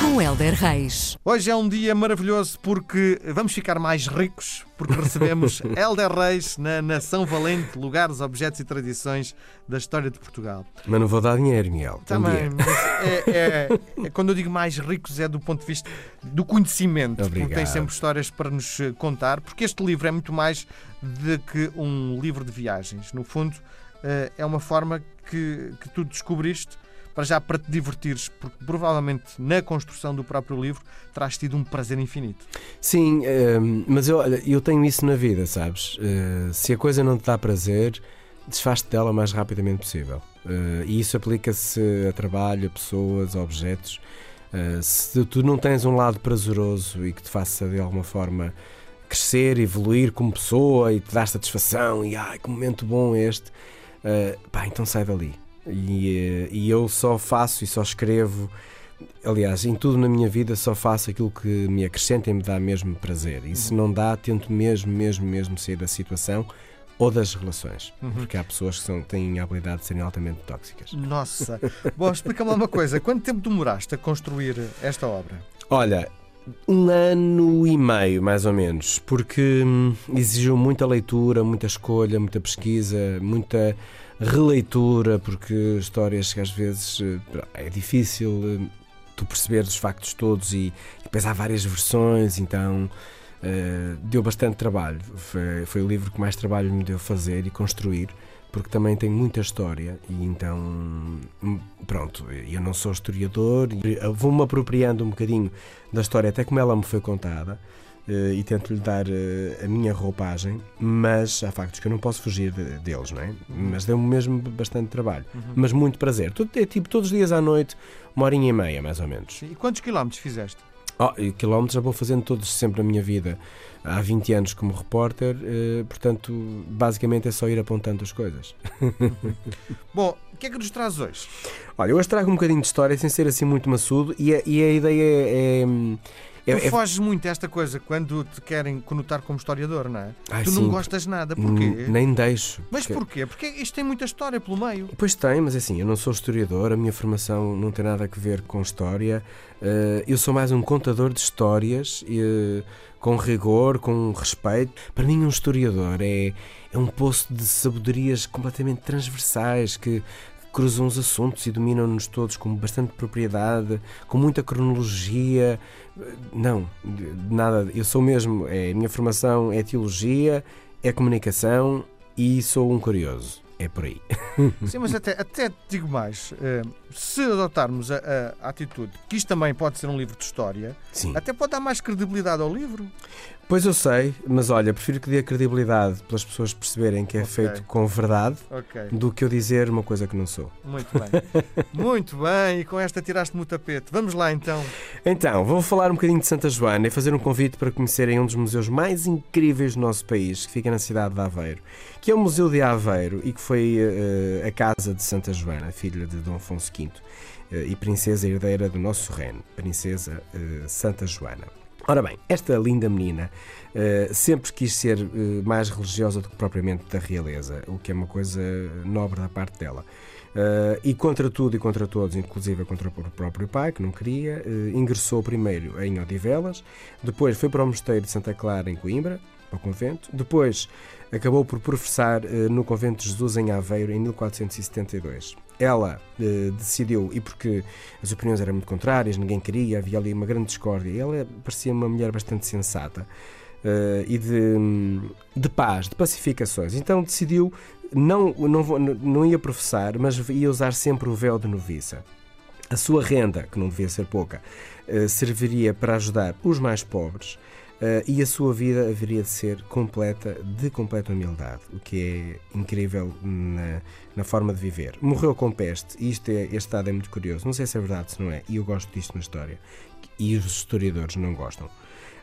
Com Helder Reis. Hoje é um dia maravilhoso porque vamos ficar mais ricos, porque recebemos Helder Reis na Nação Valente, lugares, objetos e tradições da história de Portugal. Mas não vou dar dinheiro, Miguel. Também, é, é- é- quando eu digo mais ricos é do ponto de vista do conhecimento, porque tem Obrigado. sempre histórias para nos eh, contar, porque este livro é muito mais do que um livro de viagens. No fundo, eh, é uma forma que, que tu descobriste para já para te divertires, porque provavelmente na construção do próprio livro terás tido um prazer infinito. Sim, ehm, mas eu, olha, eu tenho isso na vida, sabes? Eh, se a coisa não te dá prazer, desfaz-te dela o mais rapidamente possível. Eh, e isso aplica-se a trabalho, a pessoas, a objetos. Eh, se tu não tens um lado prazeroso e que te faça de alguma forma crescer, evoluir como pessoa e te dar satisfação e ai que momento bom este, pá, então sai dali. E, eh, e eu só faço e só escrevo Aliás, em tudo na minha vida só faço aquilo que me acrescenta e me dá mesmo prazer. E se não dá, tento mesmo, mesmo, mesmo sair da situação ou das relações. Porque há pessoas que são, têm a habilidade de serem altamente tóxicas. Nossa! Bom, explica-me uma coisa. Quanto tempo demoraste a construir esta obra? Olha, um ano e meio, mais ou menos, porque hum, exigiu muita leitura, muita escolha, muita pesquisa, muita releitura, porque histórias que às vezes eh, é difícil eh, tu perceberes os factos todos e, e depois há várias versões, então eh, deu bastante trabalho. Foi, foi o livro que mais trabalho me deu fazer e construir. Porque também tem muita história e então, hum, pronto, eu não sou historiador, vou-me apropriando um bocadinho da história até como ela me foi contada eh, e tento-lhe dar eh, a minha roupagem, mas há factos que eu não posso fugir de- deles, não é? Mas deu-me mesmo bastante trabalho, mas muito prazer. Tudo, é tipo todos os dias à noite, uma horinha e meia mais ou menos. E quantos quilómetros fizeste? Oh, e quilómetros já vou fazendo todos sempre na minha vida. Há 20 anos como repórter, eh, portanto, basicamente é só ir apontando as coisas. Bom, o que é que nos traz hoje? Olha, hoje trago um bocadinho de história sem ser assim muito maçudo e a, e a ideia é. é, é- tu é- foges muito a esta coisa quando te querem conotar como historiador, não é? Ai, tu sim, não gostas nada. Porquê? n- Nem deixo. Mas porque- porquê? Porque isto tem muita história pelo meio. Pois tem, mas assim, eu não sou historiador, a minha formação não tem nada a ver com história. eh, eu sou mais um contador de histórias, eh, com rigor, com respeito. Para mim, um historiador é, é um poço de sabedorias completamente transversais que cruzam os assuntos e dominam-nos todos com bastante propriedade, com muita cronologia. Não, nada. Eu sou mesmo, é, a minha formação é teologia, é comunicação e sou um curioso. É por aí. Sim, mas até, até digo mais. eh, se adotarmos a, a- atitude que isto também pode ser um livro de história, Sim. até pode dar mais credibilidade ao livro. Pois eu sei, mas olha, prefiro que dê credibilidade pelas pessoas perceberem que é Ok. feito com verdade Ok, do que eu dizer uma coisa que não sou. muito bem. muito bem, e com esta tiraste-me o tapete. Vamos lá então. Então, vou falar um bocadinho de Santa Joana e fazer um convite para conhecerem um dos museus mais incríveis do nosso país, que fica na cidade de Aveiro, que é o Museu de Aveiro e que foi eh, a casa de Santa Joana, filha de Dom Afonso V eh, e princesa herdeira do nosso reino, Princesa eh, Santa Joana. Ora bem, esta linda menina eh, sempre quis ser eh, mais religiosa do que propriamente da realeza, o que é uma coisa nobre da parte dela. Eh, e contra tudo e contra todos, inclusive contra o próprio pai, que não queria, ingressou primeiro em Odivelas, depois foi para o Mosteiro de Santa Clara, em Coimbra, ao convento, depois acabou por professar eh, no Convento de Jesus em Aveiro em 1472. Ela eh, decidiu, e porque as opiniões eram muito contrárias, ninguém queria, havia ali uma grande discórdia, ela parecia uma mulher bastante sensata eh, e de, de paz, de pacificações. Então decidiu, não, não, vou- não ia professar, mas ia usar sempre o véu de noviça. A sua renda, que não devia ser pouca, serviria para ajudar os mais pobres eh, e a sua vida haveria de ser completa, de completa humildade, o que é incrível na, na forma de viver. Morreu com peste, e isto é, este dado é muito curioso, não sei se é verdade, se não é, e eu gosto disto na história, e os historiadores não gostam.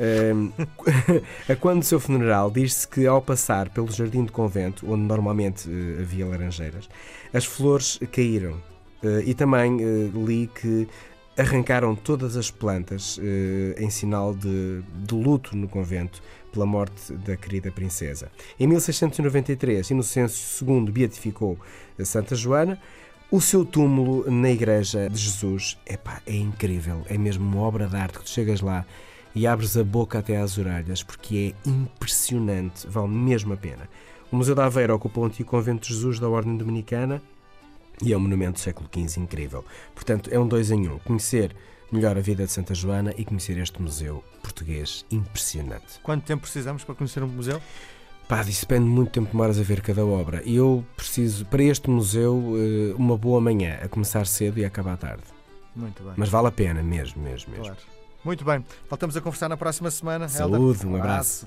Ehm, a quando do seu funeral, diz-se que ao passar pelo jardim do convento, onde normalmente eh, havia laranjeiras, as flores caíram. Eh, e também li que arrancaram todas as plantas eh, em sinal de, de luto no convento pela morte da querida princesa. Em 1693, Inocêncio II beatificou Santa Joana. O seu túmulo na Igreja de Jesus epá, é incrível, é mesmo uma obra de arte que tu chegas lá e abres a boca até às orelhas, porque é impressionante, vale mesmo a pena. O Museu da Aveira ocupa o antigo convento de Jesus da Ordem Dominicana e é um monumento do século XV incrível. Portanto, é um dois em um. Conhecer melhor a vida de Santa Joana e conhecer este museu português impressionante. Quanto tempo precisamos para conhecer um museu? Pá, disso depende muito tempo que demoras a ver cada obra. E eu preciso, para este museu, eh, uma boa manhã, a começar cedo e a acabar tarde. Muito bem. Mas vale a pena, mesmo, mesmo, mesmo. Claro. Muito bem. Voltamos a conversar na próxima semana. Saúde, um abraço.